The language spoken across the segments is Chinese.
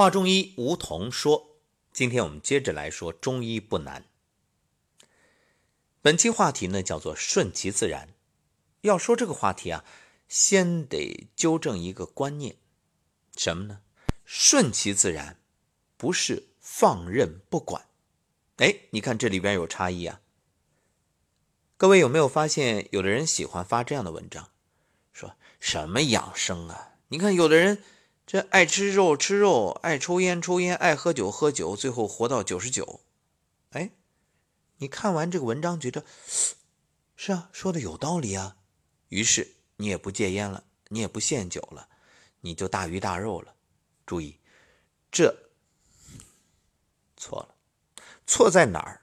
话中医，梧桐说：“今天我们接着来说中医不难。本期话题呢叫做顺其自然。要说这个话题啊，先得纠正一个观念，什么呢？顺其自然不是放任不管。哎，你看这里边有差异啊。各位有没有发现，有的人喜欢发这样的文章，说什么养生啊？你看有的人。”这爱吃肉吃肉，爱抽烟抽烟，爱喝酒喝酒，最后活到九十九。哎，你看完这个文章，觉得是啊，说的有道理啊。于是你也不戒烟了，你也不限酒了，你就大鱼大肉了。注意，这错了，错在哪儿？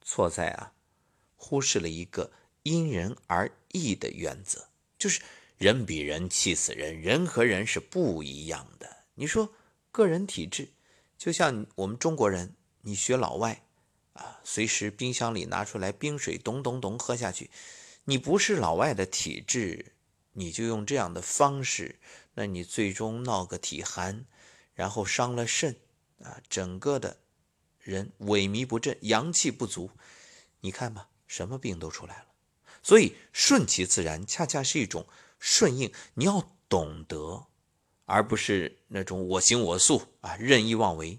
错在啊，忽视了一个因人而异的原则，就是。人比人气死人，人和人是不一样的。你说个人体质，就像我们中国人，你学老外啊，随时冰箱里拿出来冰水，咚咚咚喝下去。你不是老外的体质，你就用这样的方式，那你最终闹个体寒，然后伤了肾啊，整个的人萎靡不振，阳气不足。你看吧，什么病都出来了。所以顺其自然，恰恰是一种。顺应，你要懂得，而不是那种我行我素啊，任意妄为。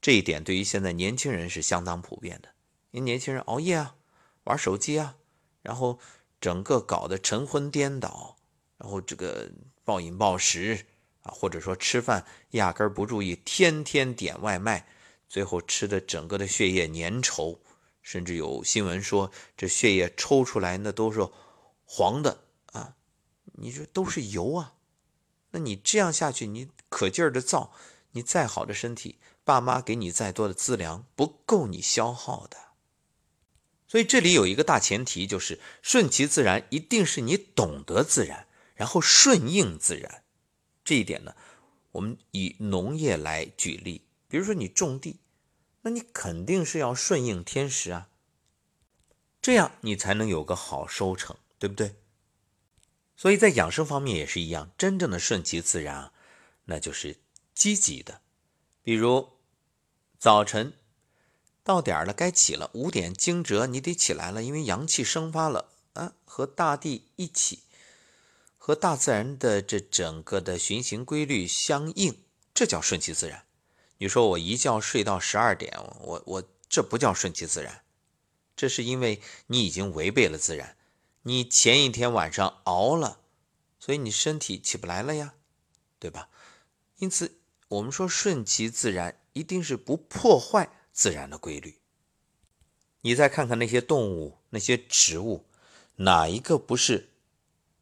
这一点对于现在年轻人是相当普遍的。因为年轻人熬夜啊，玩手机啊，然后整个搞得晨昏颠倒，然后这个暴饮暴食啊，或者说吃饭压根儿不注意，天天点外卖，最后吃的整个的血液粘稠，甚至有新闻说这血液抽出来那都是黄的。你说都是油啊，那你这样下去，你可劲儿的造，你再好的身体，爸妈给你再多的资粮，不够你消耗的。所以这里有一个大前提，就是顺其自然，一定是你懂得自然，然后顺应自然。这一点呢，我们以农业来举例，比如说你种地，那你肯定是要顺应天时啊，这样你才能有个好收成，对不对？所以在养生方面也是一样，真正的顺其自然，那就是积极的。比如早晨到点了，该起了，五点惊蛰，你得起来了，因为阳气生发了啊，和大地一起，和大自然的这整个的循行规律相应，这叫顺其自然。你说我一觉睡到十二点，我我这不叫顺其自然，这是因为你已经违背了自然。你前一天晚上熬了，所以你身体起不来了呀，对吧？因此，我们说顺其自然，一定是不破坏自然的规律。你再看看那些动物、那些植物，哪一个不是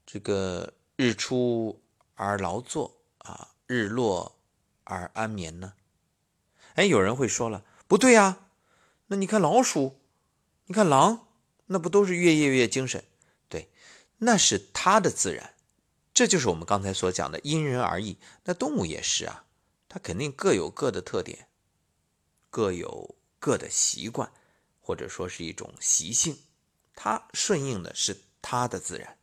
这个日出而劳作啊，日落而安眠呢？哎，有人会说了，不对呀，那你看老鼠，你看狼，那不都是越夜越精神？那是它的自然，这就是我们刚才所讲的因人而异。那动物也是啊，它肯定各有各的特点，各有各的习惯，或者说是一种习性，它顺应的是它的自然。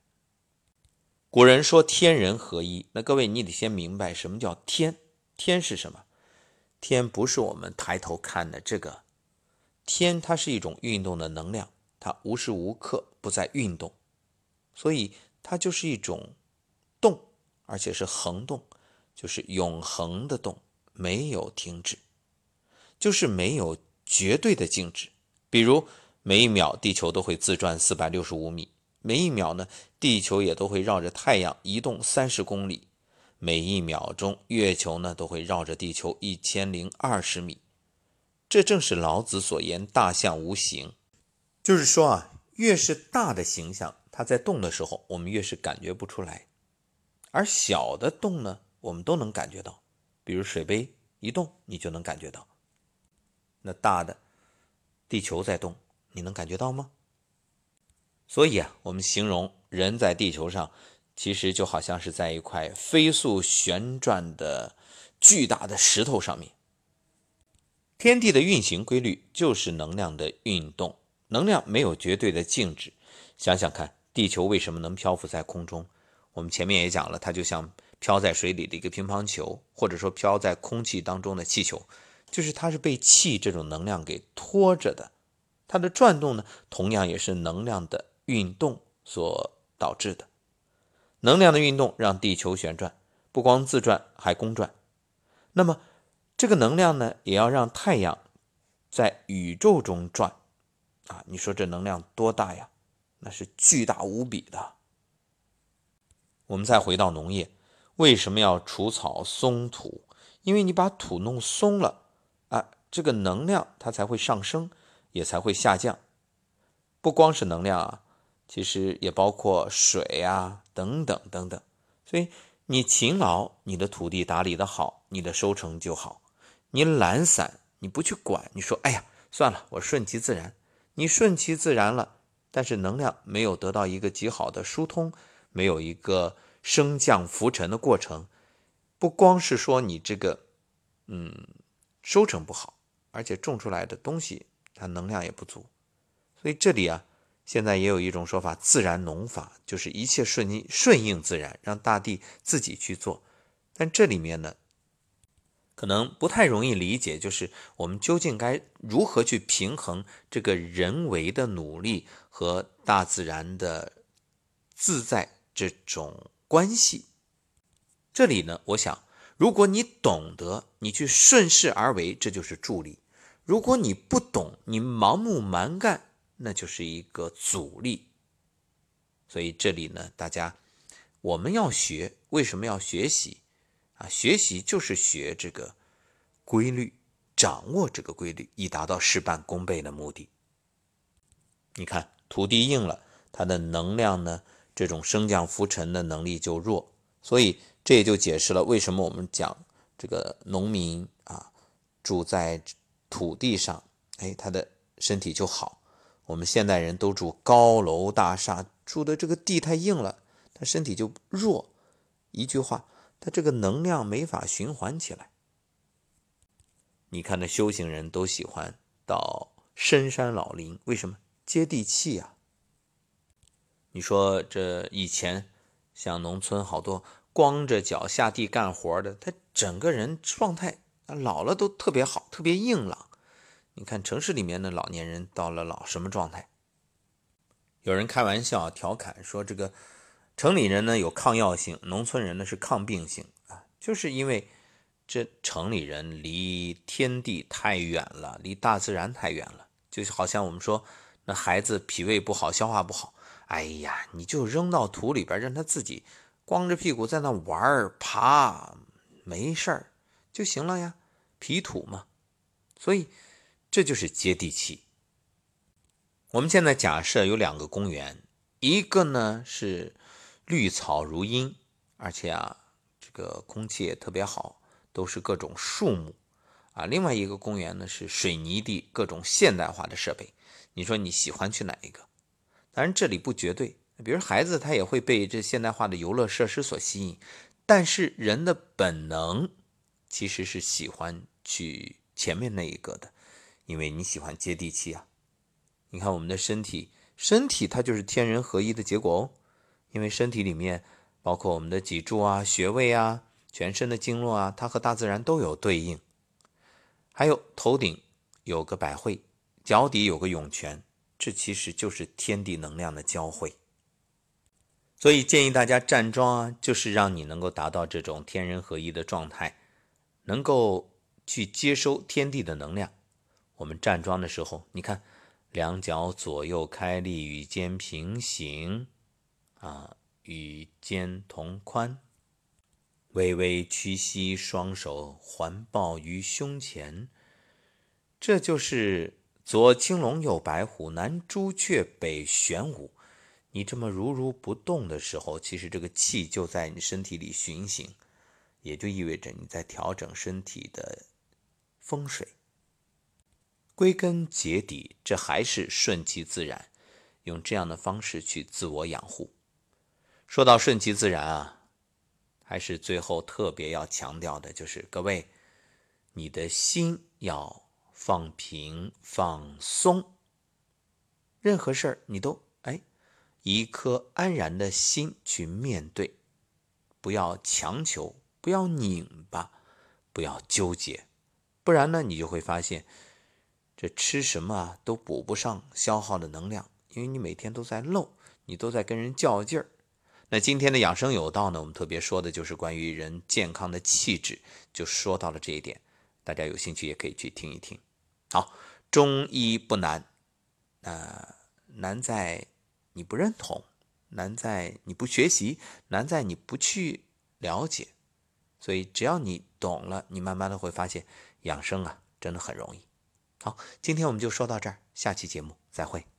古人说天人合一，那各位你得先明白什么叫天？天是什么？天不是我们抬头看的这个天，它是一种运动的能量，它无时无刻不在运动。所以它就是一种动，而且是恒动，就是永恒的动，没有停止，就是没有绝对的静止。比如每一秒地球都会自转四百六十五米，每一秒呢地球也都会绕着太阳移动三十公里，每一秒钟月球呢都会绕着地球一千零二十米。这正是老子所言“大象无形”，就是说啊，越是大的形象。它在动的时候，我们越是感觉不出来，而小的动呢，我们都能感觉到。比如水杯一动，你就能感觉到。那大的地球在动，你能感觉到吗？所以啊，我们形容人在地球上，其实就好像是在一块飞速旋转的巨大的石头上面。天地的运行规律就是能量的运动，能量没有绝对的静止。想想看。地球为什么能漂浮在空中？我们前面也讲了，它就像飘在水里的一个乒乓球，或者说飘在空气当中的气球，就是它是被气这种能量给拖着的。它的转动呢，同样也是能量的运动所导致的。能量的运动让地球旋转，不光自转还公转。那么这个能量呢，也要让太阳在宇宙中转啊！你说这能量多大呀？那是巨大无比的。我们再回到农业，为什么要除草松土？因为你把土弄松了啊，这个能量它才会上升，也才会下降。不光是能量啊，其实也包括水啊，等等等等。所以你勤劳，你的土地打理的好，你的收成就好。你懒散，你不去管，你说哎呀，算了，我顺其自然。你顺其自然了。但是能量没有得到一个极好的疏通，没有一个升降浮沉的过程，不光是说你这个，嗯，收成不好，而且种出来的东西它能量也不足。所以这里啊，现在也有一种说法，自然农法，就是一切顺应顺应自然，让大地自己去做。但这里面呢？可能不太容易理解，就是我们究竟该如何去平衡这个人为的努力和大自然的自在这种关系。这里呢，我想，如果你懂得，你去顺势而为，这就是助力；如果你不懂，你盲目蛮干，那就是一个阻力。所以这里呢，大家我们要学，为什么要学习？啊，学习就是学这个规律，掌握这个规律，以达到事半功倍的目的。你看，土地硬了，它的能量呢，这种升降浮沉的能力就弱，所以这也就解释了为什么我们讲这个农民啊，住在土地上，哎，他的身体就好。我们现代人都住高楼大厦，住的这个地太硬了，他身体就弱。一句话。他这个能量没法循环起来。你看，那修行人都喜欢到深山老林，为什么？接地气呀。你说这以前像农村好多光着脚下地干活的，他整个人状态啊老了都特别好，特别硬朗。你看城市里面的老年人到了老什么状态？有人开玩笑调侃说这个。城里人呢有抗药性，农村人呢是抗病性啊，就是因为这城里人离天地太远了，离大自然太远了，就好像我们说那孩子脾胃不好，消化不好，哎呀，你就扔到土里边，让他自己光着屁股在那玩儿爬，没事儿就行了呀，皮土嘛，所以这就是接地气。我们现在假设有两个公园，一个呢是。绿草如茵，而且啊，这个空气也特别好，都是各种树木啊。另外一个公园呢是水泥地，各种现代化的设备。你说你喜欢去哪一个？当然这里不绝对，比如孩子他也会被这现代化的游乐设施所吸引，但是人的本能其实是喜欢去前面那一个的，因为你喜欢接地气啊。你看我们的身体，身体它就是天人合一的结果哦。因为身体里面包括我们的脊柱啊、穴位啊、全身的经络啊，它和大自然都有对应。还有头顶有个百会，脚底有个涌泉，这其实就是天地能量的交汇。所以建议大家站桩啊，就是让你能够达到这种天人合一的状态，能够去接收天地的能量。我们站桩的时候，你看两脚左右开立，与肩平行。啊，与肩同宽，微微屈膝，双手环抱于胸前。这就是左青龙，右白虎，南朱雀，北玄武。你这么如如不动的时候，其实这个气就在你身体里巡行，也就意味着你在调整身体的风水。归根结底，这还是顺其自然，用这样的方式去自我养护。说到顺其自然啊，还是最后特别要强调的，就是各位，你的心要放平放松，任何事儿你都哎，一颗安然的心去面对，不要强求，不要拧巴，不要纠结，不然呢，你就会发现，这吃什么都补不上消耗的能量，因为你每天都在漏，你都在跟人较劲儿。那今天的养生有道呢，我们特别说的就是关于人健康的气质，就说到了这一点，大家有兴趣也可以去听一听。好，中医不难，呃，难在你不认同。难在你不学习，难在你不去了解，所以只要你懂了，你慢慢的会发现养生啊，真的很容易。好，今天我们就说到这儿，下期节目再会。